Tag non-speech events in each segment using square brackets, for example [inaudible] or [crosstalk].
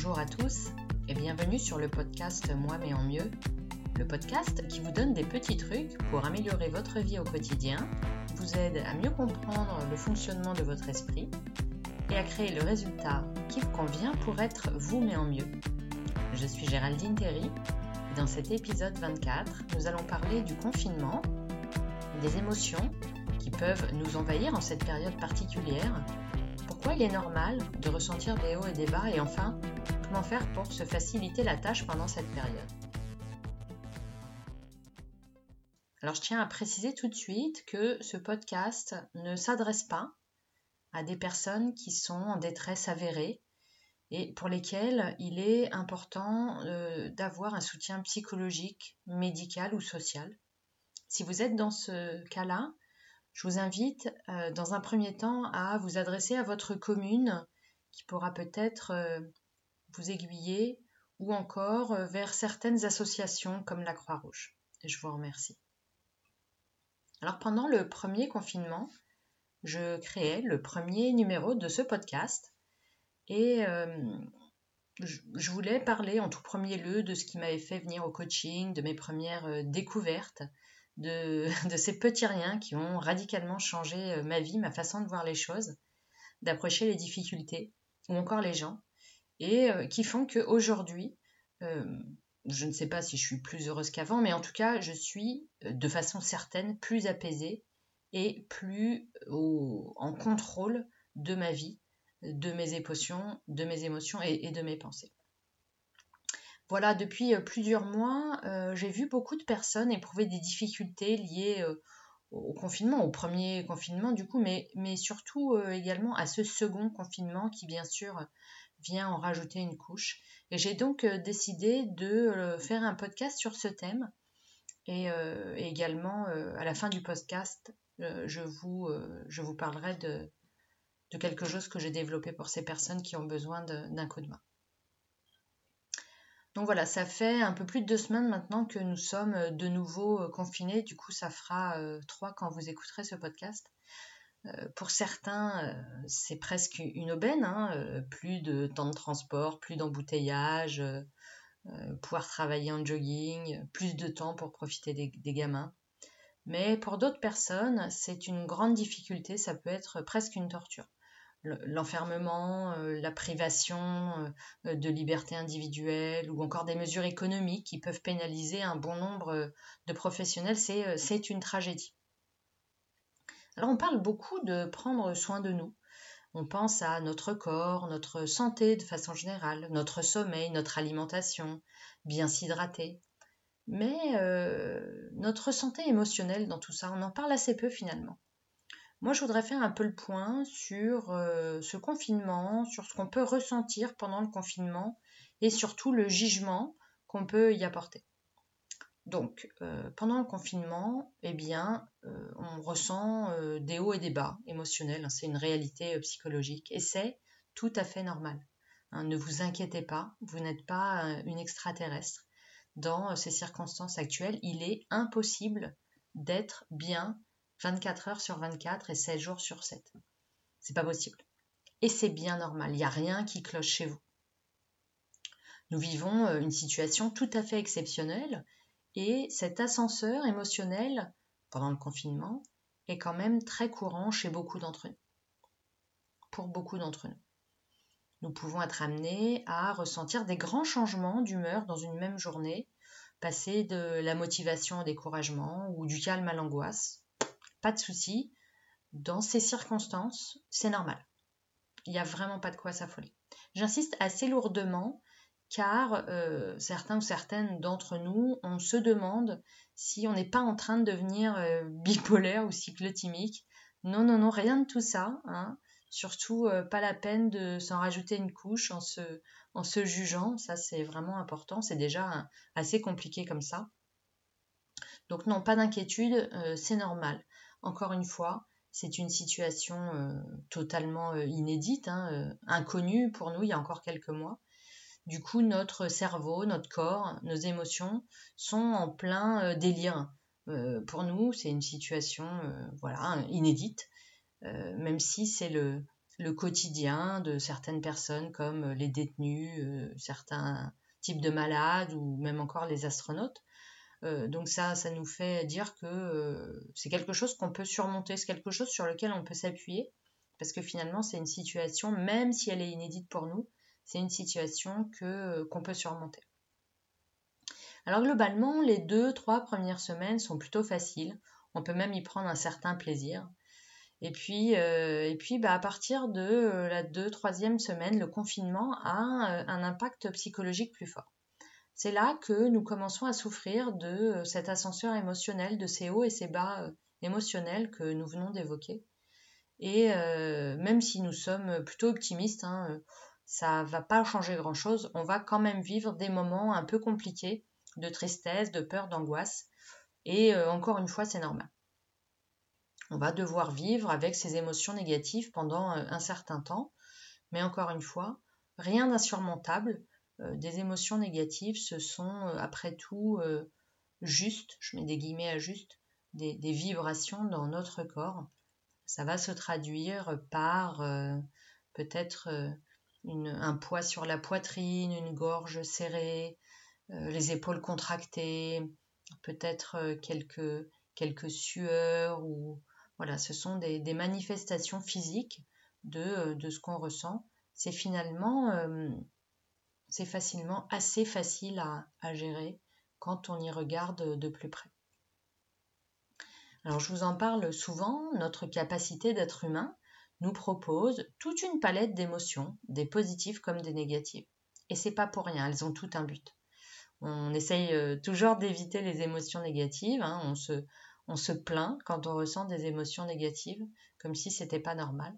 Bonjour à tous et bienvenue sur le podcast Moi mais en mieux, le podcast qui vous donne des petits trucs pour améliorer votre vie au quotidien, vous aide à mieux comprendre le fonctionnement de votre esprit et à créer le résultat qui vous convient pour être vous mais en mieux. Je suis Géraldine Terry et dans cet épisode 24, nous allons parler du confinement, des émotions qui peuvent nous envahir en cette période particulière pourquoi il est normal de ressentir des hauts et des bas et enfin, comment faire pour se faciliter la tâche pendant cette période. Alors je tiens à préciser tout de suite que ce podcast ne s'adresse pas à des personnes qui sont en détresse avérée et pour lesquelles il est important euh, d'avoir un soutien psychologique, médical ou social. Si vous êtes dans ce cas-là, je vous invite euh, dans un premier temps à vous adresser à votre commune qui pourra peut-être euh, vous aiguiller ou encore euh, vers certaines associations comme la Croix-Rouge. Je vous remercie. Alors pendant le premier confinement, je créais le premier numéro de ce podcast et je voulais parler en tout premier lieu de ce qui m'avait fait venir au coaching, de mes premières découvertes, [laughs] de, ces petits riens qui ont radicalement changé euh, ma vie, ma façon de voir les choses, d'approcher les difficultés ou encore les gens, et euh, qui font qu'aujourd'hui, euh, je ne sais pas si je suis plus heureuse qu'avant, mais en tout cas, je suis de façon certaine plus apaisée et plus en contrôle de ma vie, de mes émotions, de mes émotions et de mes pensées. Voilà, depuis euh, plusieurs mois, euh, j'ai vu beaucoup de personnes éprouver des difficultés liées euh, au confinement, au premier confinement du coup, mais surtout également à ce second confinement qui bien sûr vient en rajouter une couche. Et j'ai donc décidé de faire un podcast sur ce thème. Et, également, à la fin du podcast, je, vous, je vous parlerai de, de quelque chose que j'ai développé pour ces personnes qui ont besoin d'un coup de main. Donc voilà, ça fait un peu plus de deux semaines maintenant que nous sommes euh, de nouveau euh, confinés. Du coup, ça fera euh, trois quand vous écouterez ce podcast. Pour certains, c'est presque une aubaine. Hein, plus de temps de transport, plus d'embouteillage, pouvoir travailler en jogging, plus de temps pour profiter des gamins. Mais pour d'autres personnes, c'est une grande difficulté. Ça peut être presque une torture l'enfermement, euh, la privation euh, de liberté individuelle ou encore des mesures économiques qui peuvent pénaliser un bon nombre de professionnels, c'est euh, une tragédie. Alors on parle beaucoup de prendre soin de nous. On pense à notre corps, notre santé de façon générale, notre sommeil, notre alimentation, bien s'hydrater. Mais notre santé émotionnelle dans tout ça, on en parle assez peu finalement. Moi, je voudrais faire un peu le point sur euh, ce confinement, sur ce qu'on peut ressentir pendant le confinement et surtout le jugement qu'on peut y apporter. Donc, euh, pendant le confinement, eh bien, euh, on ressent des hauts et des bas émotionnels. Hein, c'est une réalité psychologique et c'est tout à fait normal. Hein. ne vous inquiétez pas, vous n'êtes pas une extraterrestre. Dans ces circonstances actuelles, il est impossible d'être bien 24 heures sur 24 et 7 jours sur 7. C'est pas possible. Et c'est bien normal, il n'y a rien qui cloche chez vous. Nous vivons euh, une situation tout à fait exceptionnelle et cet ascenseur émotionnel pendant le confinement est quand même très courant chez beaucoup d'entre nous. Pour beaucoup d'entre nous. Nous pouvons être amenés à ressentir des grands changements d'humeur dans une même journée, passer de la motivation au découragement ou du calme à l'angoisse, pas de souci. Dans ces circonstances, c'est normal. Il n'y a vraiment pas de quoi s'affoler. J'insiste assez lourdement car euh, certains ou certaines d'entre nous, on se demande si on n'est pas en train de devenir euh, bipolaire ou cyclotimique. Non, non, non, rien de tout ça. Hein. Surtout euh, pas la peine de s'en rajouter une couche en se, jugeant. Ça, c'est vraiment important. C'est déjà assez compliqué comme ça. Donc non, pas d'inquiétude, c'est normal. Encore une fois, c'est une situation totalement inédite, hein, inconnue pour nous il y a encore quelques mois. Du coup, notre cerveau, notre corps, nos émotions sont en plein délire. pour nous, c'est une situation voilà, inédite, même si c'est le, le quotidien de certaines personnes comme les détenus, certains types de malades ou même encore les astronautes. donc ça, ça nous fait dire que c'est quelque chose qu'on peut surmonter, c'est quelque chose sur lequel on peut s'appuyer, parce que finalement c'est une situation, même si elle est inédite pour nous, c'est une situation que qu'on peut surmonter. Alors globalement, les deux, trois premières semaines sont plutôt faciles. On peut même y prendre un certain plaisir. Et puis, euh, bah, à partir de euh, la deux, troisième semaine, le confinement a euh, un, impact psychologique plus fort. C'est là que nous commençons à souffrir de cet ascenseur émotionnel, de ces hauts et ces bas émotionnels que nous venons d'évoquer. Et même si nous sommes plutôt optimistes, hein, ça va pas changer grand-chose. On va quand même vivre des moments un peu compliqués de tristesse, de peur, d'angoisse. Et euh, encore une fois, c'est normal. On va devoir vivre avec ces émotions négatives pendant euh, un certain temps. Mais encore une fois, rien d'insurmontable. Euh, des émotions négatives, ce sont après tout juste, je mets des guillemets à juste, des, vibrations dans notre corps. Ça va se traduire par peut-être un poids sur la poitrine, une gorge serrée, euh, les épaules contractées, peut-être euh, quelques, quelques sueurs ou voilà, ce sont des, manifestations physiques de, euh, de ce qu'on ressent. C'est finalement, c'est facilement assez facile à, à, gérer quand on y regarde de plus près. Alors je vous en parle souvent, notre capacité d'être humain nous propose toute une palette d'émotions, des positives comme des négatives. Et c'est pas pour rien, elles ont tout un but. On essaye euh, toujours d'éviter les émotions négatives. Hein. On, se, plaint quand on ressent des émotions négatives, comme si c'était pas normal.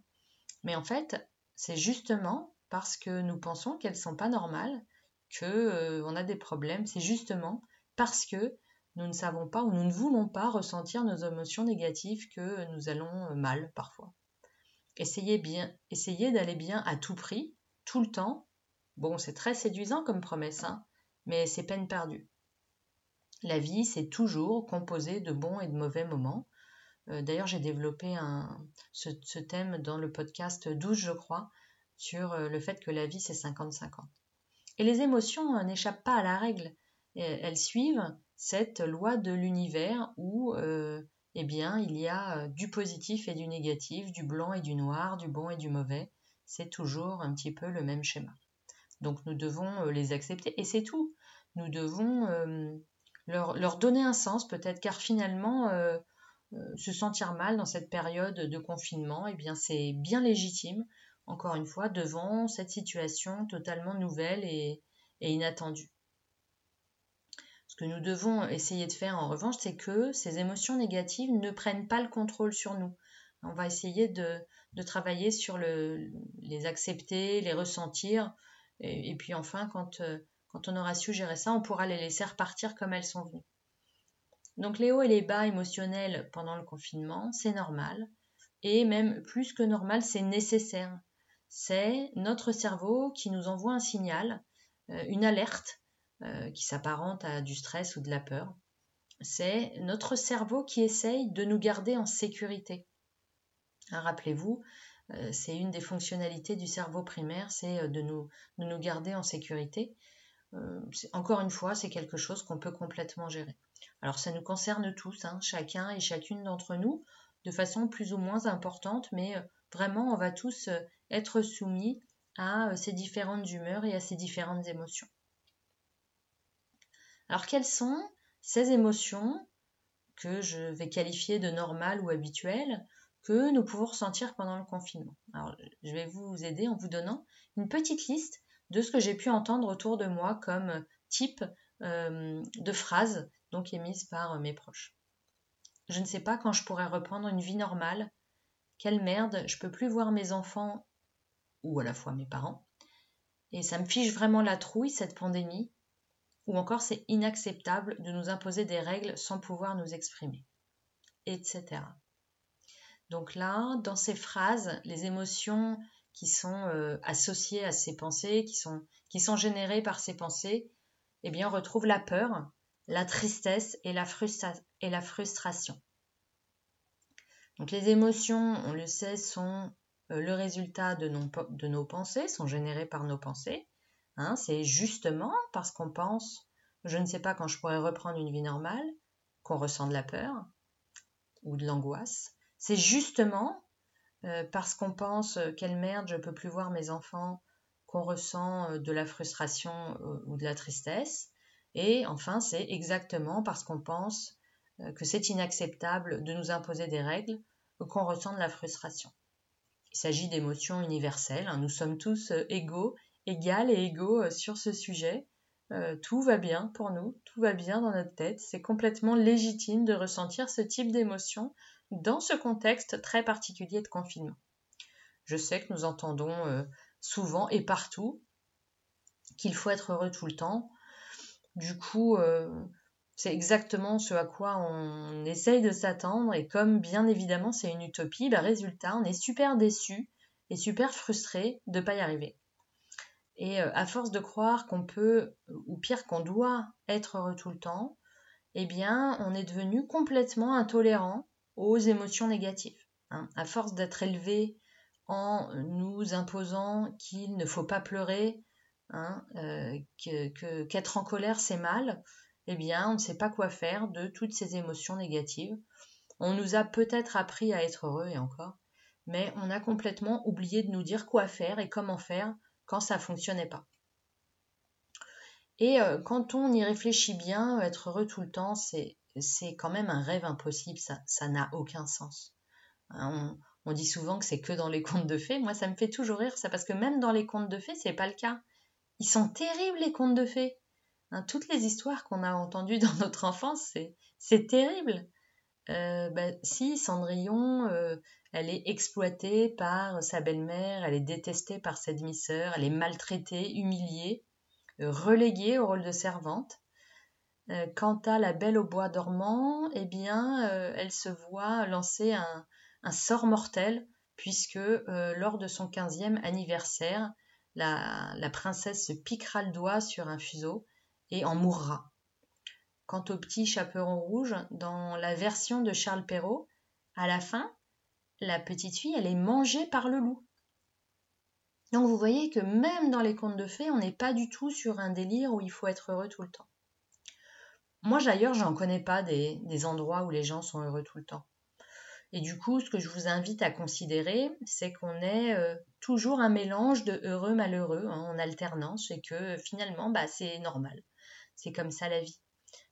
Mais en fait, c'est justement parce que nous pensons qu'elles sont pas normales que euh, a des problèmes. C'est justement parce que nous ne savons pas ou nous ne voulons pas ressentir nos émotions négatives que nous allons euh, mal parfois. Essayez bien, essayez d'aller bien à tout prix, tout le temps. Bon, c'est très séduisant comme promesse, hein, mais c'est peine perdue. La vie, c'est toujours composé de bons et de mauvais moments. Euh, d'ailleurs, j'ai développé ce, thème dans le podcast 12, je crois, sur euh, le fait que la vie, c'est 50-50. Et les émotions euh, n'échappent pas à la règle. elles suivent cette loi de l'univers où eh bien, il y a du positif et du négatif, du blanc et du noir, du bon et du mauvais. C'est toujours un petit peu le même schéma. Donc nous devons euh, les accepter et c'est tout. Nous devons euh, leur, donner un sens peut-être car finalement euh, se sentir mal dans cette période de confinement, eh bien c'est bien légitime, encore une fois, devant cette situation totalement nouvelle et inattendue. Que nous devons essayer de faire en revanche, c'est que ces émotions négatives ne prennent pas le contrôle sur nous. On va essayer de, de travailler sur le, les accepter, les ressentir, et, puis enfin, quand, euh, quand on aura su gérer ça, on pourra les laisser repartir comme elles sont venues. Donc les hauts et les bas émotionnels pendant le confinement, c'est normal. Et même plus que normal, c'est nécessaire. C'est notre cerveau qui nous envoie un signal, euh, une alerte euh, qui s'apparente à du stress ou de la peur. C'est notre cerveau qui essaye de nous garder en sécurité. Hein, rappelez-vous, euh, c'est une des fonctionnalités du cerveau primaire, c'est euh, de nous, nous garder en sécurité. Encore une fois, c'est quelque chose qu'on peut complètement gérer. Alors ça nous concerne tous, hein, chacun et chacune d'entre nous, de façon plus ou moins importante, mais vraiment on va tous être soumis à ces différentes humeurs et à ces différentes émotions. Alors quelles sont ces émotions que je vais qualifier de normales ou habituelles que nous pouvons ressentir pendant le confinement? Alors, je vais vous aider en vous donnant une petite liste de ce que j'ai pu entendre autour de moi comme type euh, de phrases donc par mes proches. Je ne sais pas quand je pourrai reprendre une vie normale. Quelle merde, je peux plus voir mes enfants ou à la fois mes parents. Et ça me fiche vraiment la trouille cette pandémie. Ou encore c'est inacceptable de nous imposer des règles sans pouvoir nous exprimer. Etc. Donc là, dans ces phrases, les émotions qui sont euh, associées à ces pensées, qui sont, générées par ces pensées, eh bien, on retrouve la peur, la tristesse et la, frustration. Donc les émotions, on le sait, sont le résultat de nos, pensées, sont générés par nos pensées. Hein. c'est justement parce qu'on pense, je ne sais pas quand je pourrais reprendre une vie normale, qu'on ressent de la peur ou de l'angoisse. C'est justement euh, parce qu'on pense euh, quelle merde, je peux plus voir mes enfants, qu'on ressent euh, de la frustration ou de la tristesse. Et enfin, c'est exactement parce qu'on pense que c'est inacceptable de nous imposer des règles qu'on ressent de la frustration. Il s'agit d'émotions universelles. Hein. Nous sommes tous égaux, égales et égaux sur ce sujet. tout va bien pour nous, tout va bien dans notre tête. C'est complètement légitime de ressentir ce type d'émotion dans ce contexte très particulier de confinement. Je sais que nous entendons euh, souvent et partout qu'il faut être heureux tout le temps. Du coup, euh, c'est exactement ce à quoi on essaye de s'attendre et comme bien évidemment c'est une utopie, bah, résultat, on est super déçu et super frustré de ne pas y arriver. Et euh, à force de croire qu'on peut, ou pire qu'on doit être heureux tout le temps, eh bien on est devenu complètement intolérant aux émotions négatives. Hein. À force d'être élevé en nous imposant qu'il ne faut pas pleurer, hein, euh, qu'être en colère c'est mal, eh bien on ne sait pas quoi faire de toutes ces émotions négatives. On nous a peut-être appris à être heureux et encore, mais on a complètement oublié de nous dire quoi faire et comment faire quand ça fonctionnait pas. Et euh, quand on y réfléchit bien, être heureux tout le temps, c'est quand même un rêve impossible, ça n'a aucun sens. Hein, on, dit souvent que c'est que dans les contes de fées, moi ça me fait toujours rire ça parce que même dans les contes de fées, c'est pas le cas. Ils sont terribles les contes de fées. Hein, toutes les histoires qu'on a entendues [laughs] dans notre enfance, c'est terrible. Euh, bah, si Cendrillon, euh, elle est exploitée par sa belle-mère, elle est détestée par sa demi-sœur, elle est maltraitée, humiliée, euh, reléguée au rôle de servante. Euh, quant à la Belle au bois dormant, eh bien, euh, elle se voit lancer un, sort mortel, puisque lors de son 15e anniversaire, la, la, princesse se piquera le doigt sur un fuseau et en mourra. Quant au petit chaperon rouge, dans la version de Charles Perrault, à la fin, la petite fille, elle est mangée par le loup. Donc vous voyez que même dans les contes de fées, on n'est pas du tout sur un délire où il faut être heureux tout le temps. Moi, d'ailleurs, j'en connais pas des, endroits où les gens sont heureux tout le temps. Et du coup, ce que je vous invite à considérer, c'est qu'on est euh, toujours un mélange de heureux, malheureux, hein, en alternance, et que finalement, bah, c'est normal. C'est comme ça la vie.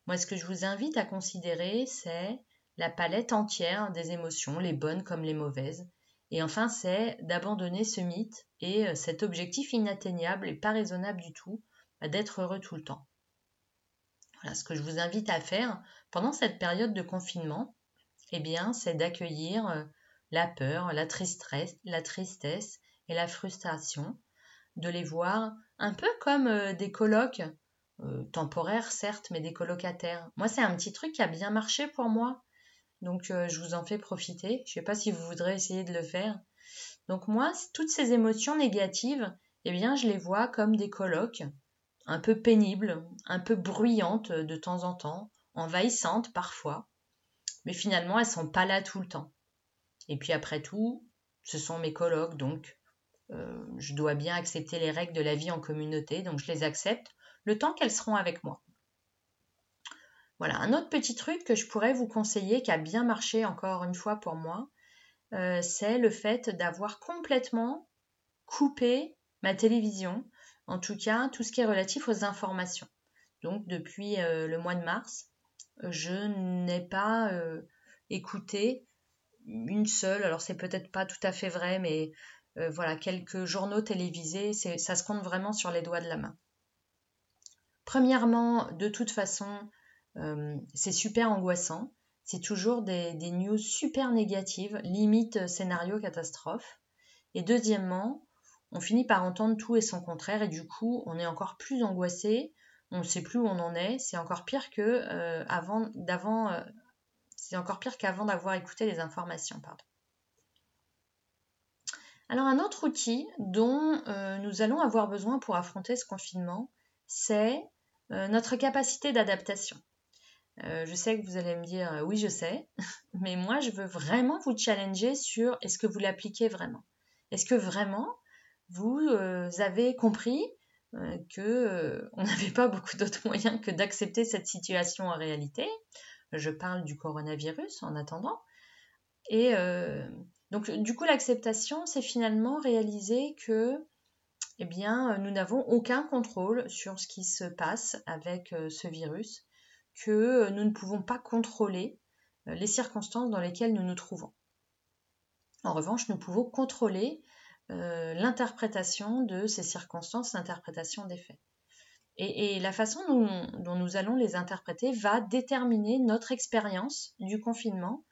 Moi, ce que je vous invite à considérer, c'est la palette entière des émotions, les bonnes comme les mauvaises. Et enfin, c'est d'abandonner ce mythe et euh, cet objectif inatteignable et pas raisonnable du tout, bah, d'être heureux tout le temps ce que je vous invite à faire pendant cette période de confinement, eh bien, c'est d'accueillir euh, la peur, la tristesse, la tristesse et la frustration, de les voir un peu comme euh, des euh, temporaires certes, mais des colocataires. Moi, c'est un petit truc qui a bien marché pour moi, donc je vous en fais profiter. Je ne sais pas si vous voudrez essayer de le faire. Donc moi, toutes ces émotions négatives, eh bien, je les vois comme des colocs un peu pénible, un peu bruyante de temps en temps, envahissante parfois, mais finalement elles sont pas là tout le temps. Et puis après tout, ce sont mes colloques, donc euh, je dois bien accepter les règles de la vie en communauté, donc je les accepte le temps qu'elles seront avec moi. Voilà, un autre petit truc que je pourrais vous conseiller, qui a bien marché encore une fois pour moi, euh, c'est le fait d'avoir complètement coupé ma télévision en tout cas tout ce qui est relatif aux informations. Donc depuis euh, le mois de mars, je n'ai pas euh, écouté une seule, alors c'est peut-être pas tout à fait vrai, mais voilà, quelques journaux télévisés, ça se compte vraiment sur les doigts de la main. Premièrement, de toute façon, c'est super angoissant. C'est toujours des, news super négatives, limite scénario catastrophe. Et deuxièmement, on finit par entendre tout et son contraire et du coup on est encore plus angoissé, on ne sait plus où on en est, c'est encore pire euh, euh, qu'avant d'avoir écouté les informations. Alors un autre outil dont euh, nous allons avoir besoin pour affronter ce confinement, c'est notre capacité d'adaptation. Je sais que vous allez me dire oui je sais, [laughs] mais moi je veux vraiment vous challenger sur est-ce que vous l'appliquez vraiment? Est-ce que vraiment vous euh, avez compris euh, que euh, on [laughs] n'avait pas beaucoup d'autres moyens que d'accepter cette situation en réalité? Je parle du coronavirus en attendant. Et donc du coup l'acceptation, c'est finalement réaliser que eh bien, nous n'avons aucun contrôle sur ce qui se passe avec ce virus, que nous ne pouvons pas contrôler les circonstances dans lesquelles nous nous trouvons. En revanche, nous pouvons contrôler euh, l'interprétation de ces circonstances, l'interprétation des faits. Et, la façon dont, nous allons les interpréter va déterminer notre expérience du confinement,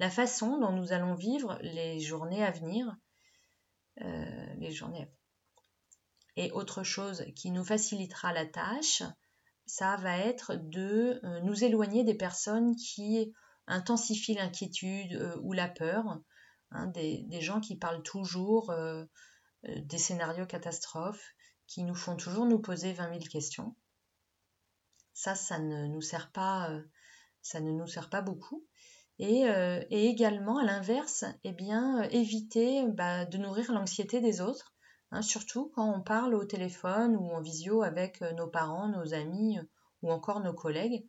la façon dont nous allons vivre les journées à venir. Euh, Et autre chose qui nous facilitera la tâche, ça va être de euh, nous éloigner des personnes qui intensifient l'inquiétude ou la peur, Hein, des, gens qui parlent toujours euh, euh, des scénarios catastrophes, qui nous font toujours nous poser 20 000 questions. Ça, ça ne nous sert pas, euh, ça ne nous sert pas beaucoup. Et, également, à l'inverse, eh bien, éviter bah, de nourrir l'anxiété des autres, hein, surtout quand on parle au téléphone ou en visio avec nos parents, nos amis ou encore nos collègues.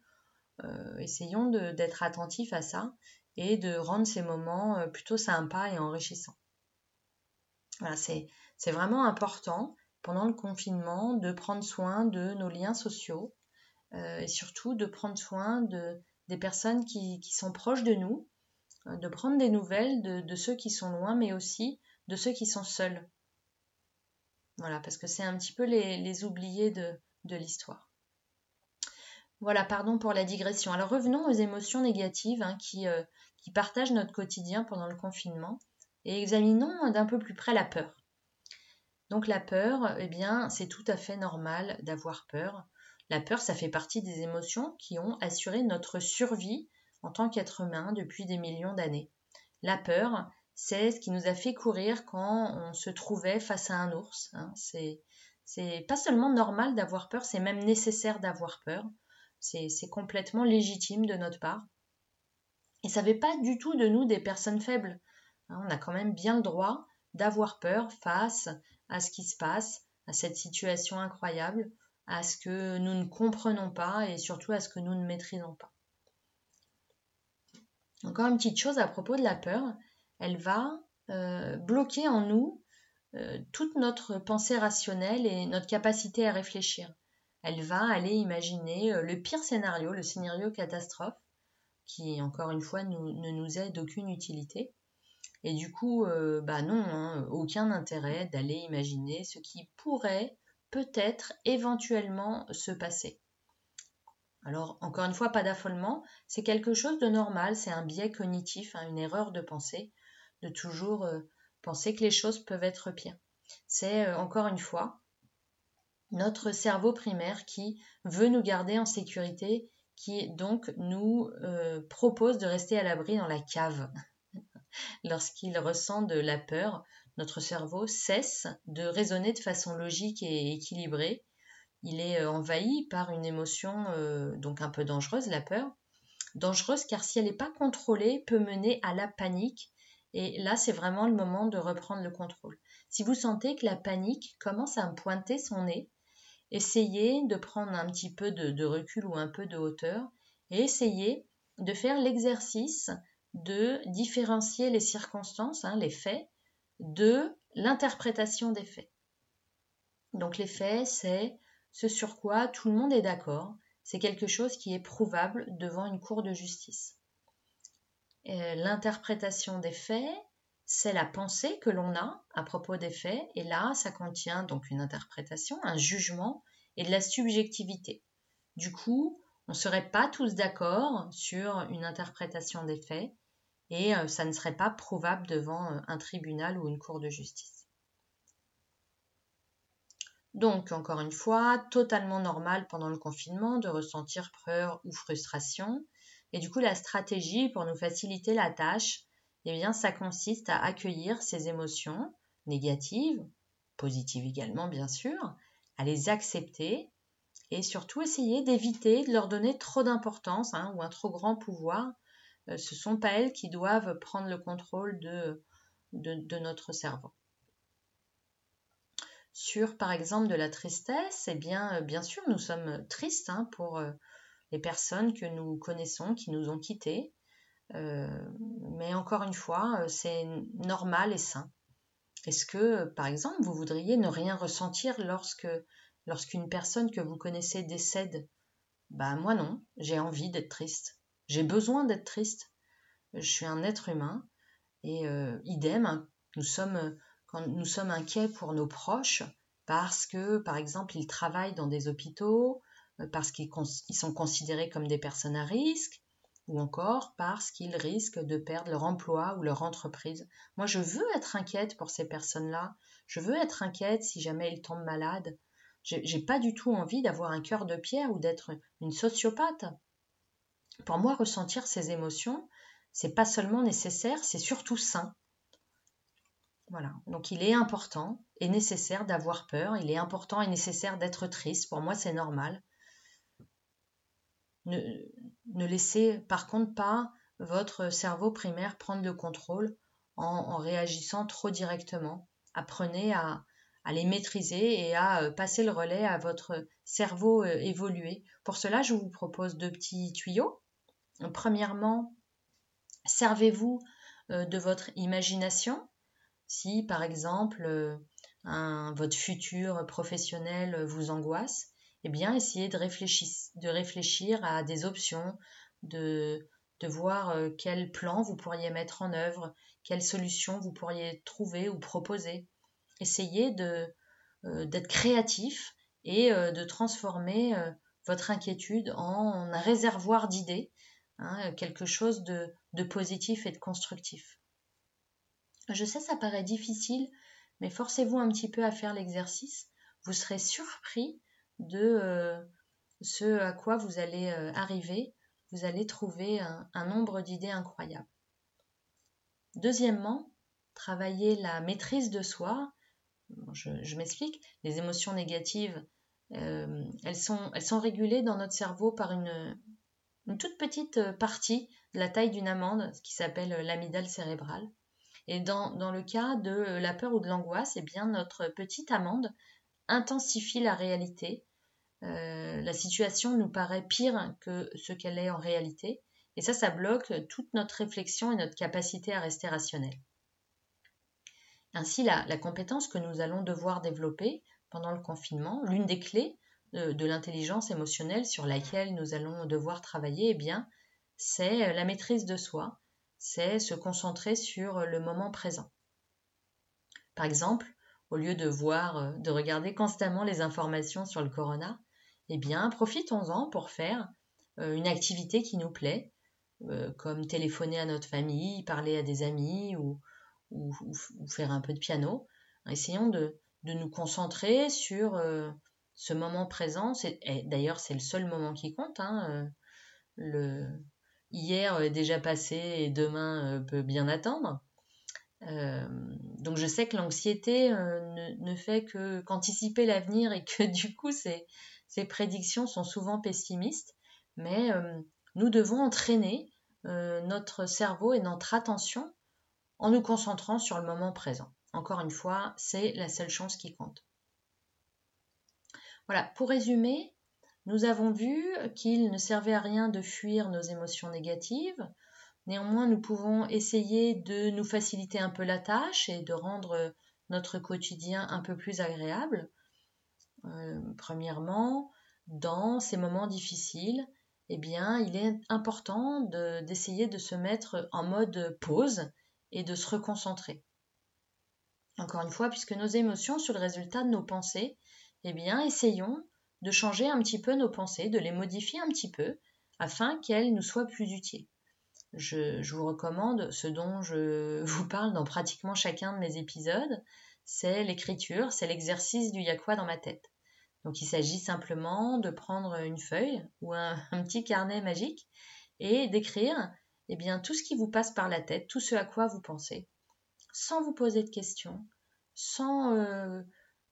essayons d'être attentifs à ça et de rendre ces moments euh, plutôt sympas et enrichissants. Voilà, c'est, vraiment important pendant le confinement de prendre soin de nos liens sociaux euh, et surtout de prendre soin de, des personnes qui, sont proches de nous, euh, de prendre des nouvelles de, ceux qui sont loin, mais aussi de ceux qui sont seuls. Voilà, parce que c'est un petit peu les, oubliés de, de l'histoire. Voilà, pardon pour la digression. Alors revenons aux émotions négatives hein, qui, qui partagent notre quotidien pendant le confinement et examinons d'un peu plus près la peur. Donc la peur, eh bien, c'est tout à fait normal d'avoir peur. La peur, ça fait partie des émotions qui ont assuré notre survie en tant qu'être humain depuis des millions d'années. La peur, c'est ce qui nous a fait courir quand on se trouvait face à un ours. Hein. C'est, pas seulement normal d'avoir peur, c'est même nécessaire d'avoir peur. C'est, c'est complètement légitime de notre part. Et ça ne fait pas du tout de nous des personnes faibles. Hein, on a quand même bien le droit d'avoir peur face à ce qui se passe, à cette situation incroyable, à ce que nous ne comprenons pas et surtout à ce que nous ne maîtrisons pas. Encore une petite chose à propos de la peur, elle va euh, bloquer en nous euh, toute notre pensée rationnelle et notre capacité à réfléchir. Elle va aller imaginer euh, le pire scénario, le scénario catastrophe, qui, encore une fois, ne nous est d'aucune utilité. Et du coup, euh, bah non, hein, aucun intérêt d'aller imaginer ce qui pourrait peut-être éventuellement se passer. Alors, encore une fois, pas d'affolement, c'est quelque chose de normal, c'est un biais cognitif, hein, une erreur de pensée, de toujours euh, penser que les choses peuvent être pires. C'est, euh, encore une fois, notre cerveau primaire qui veut nous garder en sécurité qui donc nous euh, propose de rester à l'abri dans la cave. [laughs] Lorsqu'il ressent de la peur, notre cerveau cesse de raisonner de façon logique et équilibrée. Il est envahi par une émotion donc un peu dangereuse, la peur. Dangereuse car si elle n'est pas contrôlée, peut mener à la panique. Et là, c'est vraiment le moment de reprendre le contrôle. Si vous sentez que la panique commence à pointer son nez, essayez de prendre un petit peu de, recul ou un peu de hauteur et essayez de faire l'exercice de différencier les circonstances, hein, les faits, de l'interprétation des faits. Donc les faits, c'est ce sur quoi tout le monde est d'accord, c'est quelque chose qui est prouvable devant une cour de justice. L'interprétation des faits, c'est la pensée que l'on a à propos des faits, et là, ça contient donc une interprétation, un jugement et de la subjectivité. Du coup, on ne serait pas tous d'accord sur une interprétation des faits, et euh, ça ne serait pas prouvable devant euh, un tribunal ou une cour de justice. Donc, encore une fois, totalement normal pendant le confinement de ressentir peur ou frustration. Et du coup, la stratégie pour nous faciliter la tâche, eh bien, ça consiste à accueillir ces émotions négatives, positives également, bien sûr, à les accepter et surtout essayer d'éviter de leur donner trop d'importance hein, ou un trop grand pouvoir. Euh, ce ne sont pas elles qui doivent prendre le contrôle de, notre cerveau. sur, par exemple, de la tristesse, eh bien, bien sûr, nous sommes tristes hein, pour les personnes que nous connaissons qui nous ont quittés. mais encore une fois, c'est normal et sain. Est-ce que, par exemple, vous voudriez ne rien ressentir lorsque lorsqu'une personne que vous connaissez décède? Bah moi non, j'ai envie d'être triste. J'ai besoin d'être triste. Je suis un être humain et euh, idem, hein, nous sommes quand nous sommes inquiets pour nos proches parce que, par exemple, ils travaillent dans des hôpitaux, euh, parce qu'ils sont considérés comme des personnes à risque, ou encore parce qu'ils risquent de perdre leur emploi ou leur entreprise. Moi, je veux être inquiète pour ces personnes-là. Je veux être inquiète si jamais ils tombent malades. J'ai pas du tout envie d'avoir un cœur de pierre ou d'être une sociopathe. Pour moi, ressentir ces émotions, c'est pas seulement nécessaire, c'est surtout sain. Voilà. Donc il est important et nécessaire d'avoir peur, il est important et nécessaire d'être triste. Pour moi, c'est normal. Ne, laissez par contre pas votre cerveau primaire prendre le contrôle en réagissant trop directement. Apprenez à, à les maîtriser et à euh, passer le relais à votre cerveau euh, évolué. Pour cela, je vous propose deux petits tuyaux. Premièrement, servez-vous euh, de votre imagination. Si par exemple votre futur professionnel vous angoisse, eh bien essayez de réfléchir, à des options, de, voir quel plan vous pourriez mettre en œuvre, quelles solutions vous pourriez trouver ou proposer essayez euh, d'être créatif et euh, de transformer euh, votre inquiétude en un réservoir d'idées, hein, quelque chose de, de, positif et de constructif. Je sais, ça paraît difficile, mais forcez-vous un petit peu à faire l'exercice. Vous serez surpris de ce à quoi vous allez arriver. Vous allez trouver un, nombre d'idées incroyables. Deuxièmement, travailler la maîtrise de soi je, m'explique. Les émotions négatives, euh, elles, sont, régulées dans notre cerveau par une, toute petite partie de la taille d'une amande, ce qui s'appelle l'amygdale cérébrale. Et dans, dans, le cas de la peur ou de l'angoisse, eh bien notre petite amande intensifie la réalité. Euh, la situation nous paraît pire que ce qu'elle est en réalité. Et ça, ça bloque toute notre réflexion et notre capacité à rester rationnel. Ainsi, la, compétence que nous allons devoir développer pendant le confinement, l'une des clés de, l'intelligence émotionnelle sur laquelle nous allons devoir travailler, eh bien, c'est la maîtrise de soi, c'est se concentrer sur le moment présent. Par exemple, au lieu de voir, de regarder constamment les informations sur le corona, eh bien, profitons-en pour faire euh, une activité qui nous plaît, euh, comme téléphoner à notre famille, parler à des amis ou, faire un peu de piano. Essayons de, nous concentrer sur euh, ce moment présent. D'ailleurs, c'est le seul moment qui compte. Hein, euh, le, hier est déjà passé et demain euh, peut bien attendre. Donc je sais que l'anxiété ne, fait que qu'anticiper l'avenir et que [laughs] du coup ces, ces, prédictions sont souvent pessimistes, mais nous devons entraîner notre cerveau et notre attention en nous concentrant sur le moment présent. Encore une fois, c'est la seule chance qui compte. Voilà, pour résumer, nous avons vu qu'il ne servait à rien de fuir nos émotions négatives. Néanmoins, nous pouvons essayer de nous faciliter un peu la tâche et de rendre notre quotidien un peu plus agréable. Euh, premièrement, dans ces moments difficiles, eh il est important d'essayer de se mettre en mode pause et de se reconcentrer. Encore une fois, puisque nos émotions sont le résultat de nos pensées, eh bien, essayons de changer un petit peu nos pensées, de les modifier un petit peu, afin qu'elles nous soient plus utiles. Je, vous recommande ce dont je [laughs] vous parle dans pratiquement chacun de mes épisodes, c'est l'écriture, c'est l'exercice du yakwa dans ma tête. Donc il s'agit simplement de prendre une feuille ou [laughs] un petit carnet magique et d'écrire eh bien, tout ce qui vous passe par la tête, tout ce à quoi vous pensez, sans vous poser de questions, sans euh,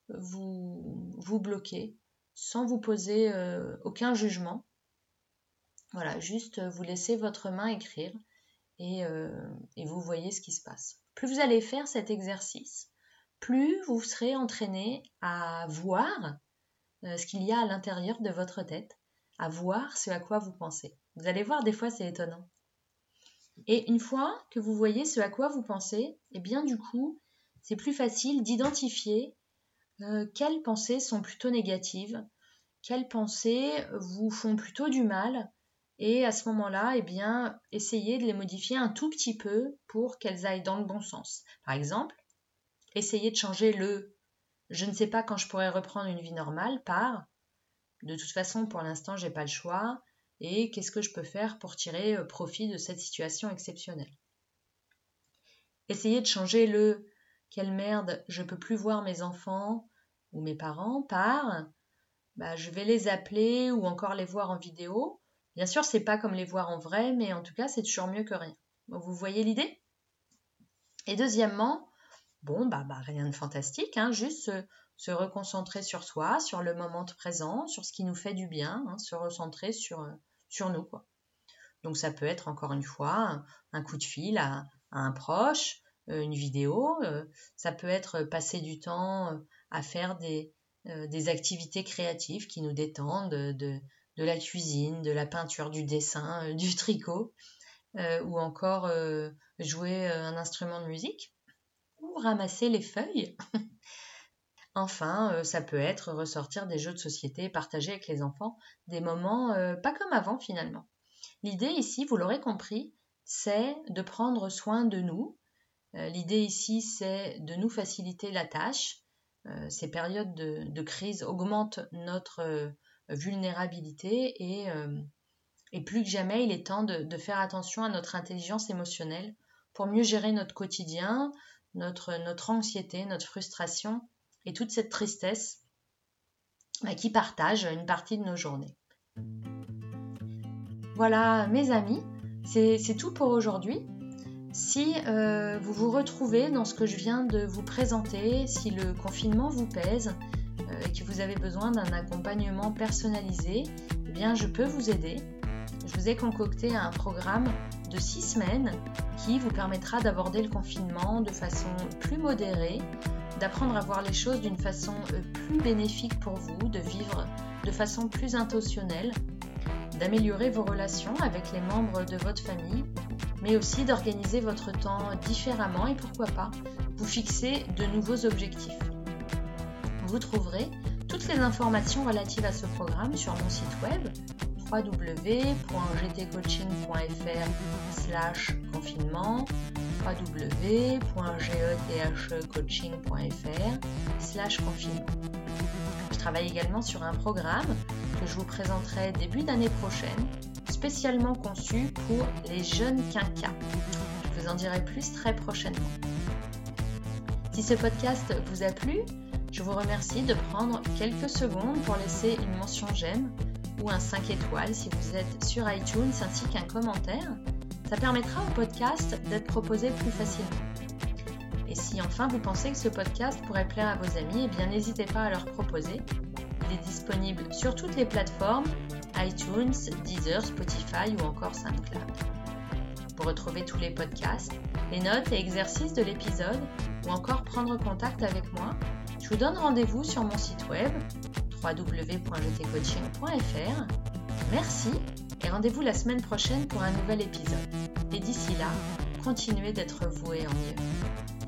vous, bloquer, sans vous poser euh, aucun jugement. Voilà, juste euh, vous laissez votre main écrire et, et, vous voyez ce qui se passe. Plus vous allez faire cet exercice, plus vous serez entraîné à voir euh, ce qu'il y a à l'intérieur de votre tête, à voir ce à quoi vous pensez. Vous allez voir, des fois, c'est étonnant. Et une fois que vous voyez ce à quoi vous pensez, eh bien, du coup, c'est plus facile d'identifier euh, quelles pensées sont plutôt négatives, quelles pensées vous font plutôt du mal, et à ce moment-là, eh bien, essayez de les modifier un tout petit peu pour qu'elles aillent dans le bon sens. Par exemple, essayez de changer le je ne sais pas quand je pourrai reprendre une vie normale par de toute façon pour l'instant j'ai pas le choix et qu'est-ce que je peux faire pour tirer euh, profit de cette situation exceptionnelle? Essayez de changer le quelle merde, je peux plus voir mes enfants ou mes parents par bah, je vais les appeler ou encore les voir en vidéo. Bien sûr, c'est pas comme les voir en vrai, mais en tout cas, c'est toujours mieux que rien. Vous voyez l'idée? Et deuxièmement, bon, bah, bah, rien de fantastique, hein, juste se, reconcentrer sur soi, sur le moment présent, sur ce qui nous fait du bien, hein, se recentrer sur, euh, nous. Donc ça peut être encore une fois un, coup de fil à, un proche, euh, une vidéo, euh, ça peut être passer du temps à faire des, activités créatives qui nous détendent, de, de, la cuisine, de la peinture, du dessin, du [laughs] tricot, ou encore jouer un instrument de musique ramasser les feuilles. [laughs] enfin, euh, ça peut être ressortir des jeux de société, partager avec les enfants des moments euh, pas comme avant finalement. L'idée ici, vous l'aurez compris, c'est de prendre soin de nous. Euh, l'idée ici, c'est de nous faciliter la tâche. ces périodes de, crise augmentent notre vulnérabilité et, et, plus que jamais, il est temps de faire attention à notre intelligence émotionnelle pour mieux gérer notre quotidien, notre, notre anxiété, notre frustration et toute cette tristesse bah, qui partagent une partie de nos journées. Voilà mes amis, c'est tout pour aujourd'hui. Si euh, vous vous retrouvez dans ce que je viens de vous présenter, si le confinement vous pèse euh, et que vous avez besoin d'un accompagnement personnalisé, eh bien je peux vous aider. Je vous ai concocté un programme de six semaines qui vous permettra d'aborder le confinement de façon plus modérée, d'apprendre à voir les choses d'une façon euh, plus bénéfique pour vous, de vivre de façon plus intentionnelle, d'améliorer vos relations avec les membres de votre famille, mais aussi d'organiser votre temps différemment et pourquoi pas vous fixer de nouveaux objectifs. Vous trouverez toutes les informations relatives à ce programme sur mon site web www.gtcoaching.fr slash confinement www.gethcoaching.fr slash confinement. Je travaille également sur un programme que je vous présenterai début d'année prochaine, spécialement conçu pour les jeunes quinquas. Je vous en dirai plus très prochainement. Si ce podcast vous a plu, je vous remercie de prendre quelques secondes pour laisser une mention j'aime ou un 5 étoiles si vous êtes sur iTunes ainsi qu'un commentaire. Ça permettra au podcast d'être proposé plus facilement. Et si enfin vous pensez que ce podcast pourrait plaire à vos amis, eh bien n'hésitez pas à leur proposer. Il est disponible sur toutes les plateformes iTunes, Deezer, Spotify ou encore SoundCloud. Pour retrouver tous les podcasts, les notes et exercices de l'épisode ou encore prendre contact avec moi, je vous donne rendez-vous sur mon site web www.jtcoaching.fr. Merci et rendez-vous la semaine prochaine pour un nouvel épisode. Et d'ici là, continuez d'être voué en mieux.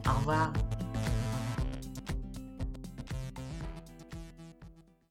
Au revoir.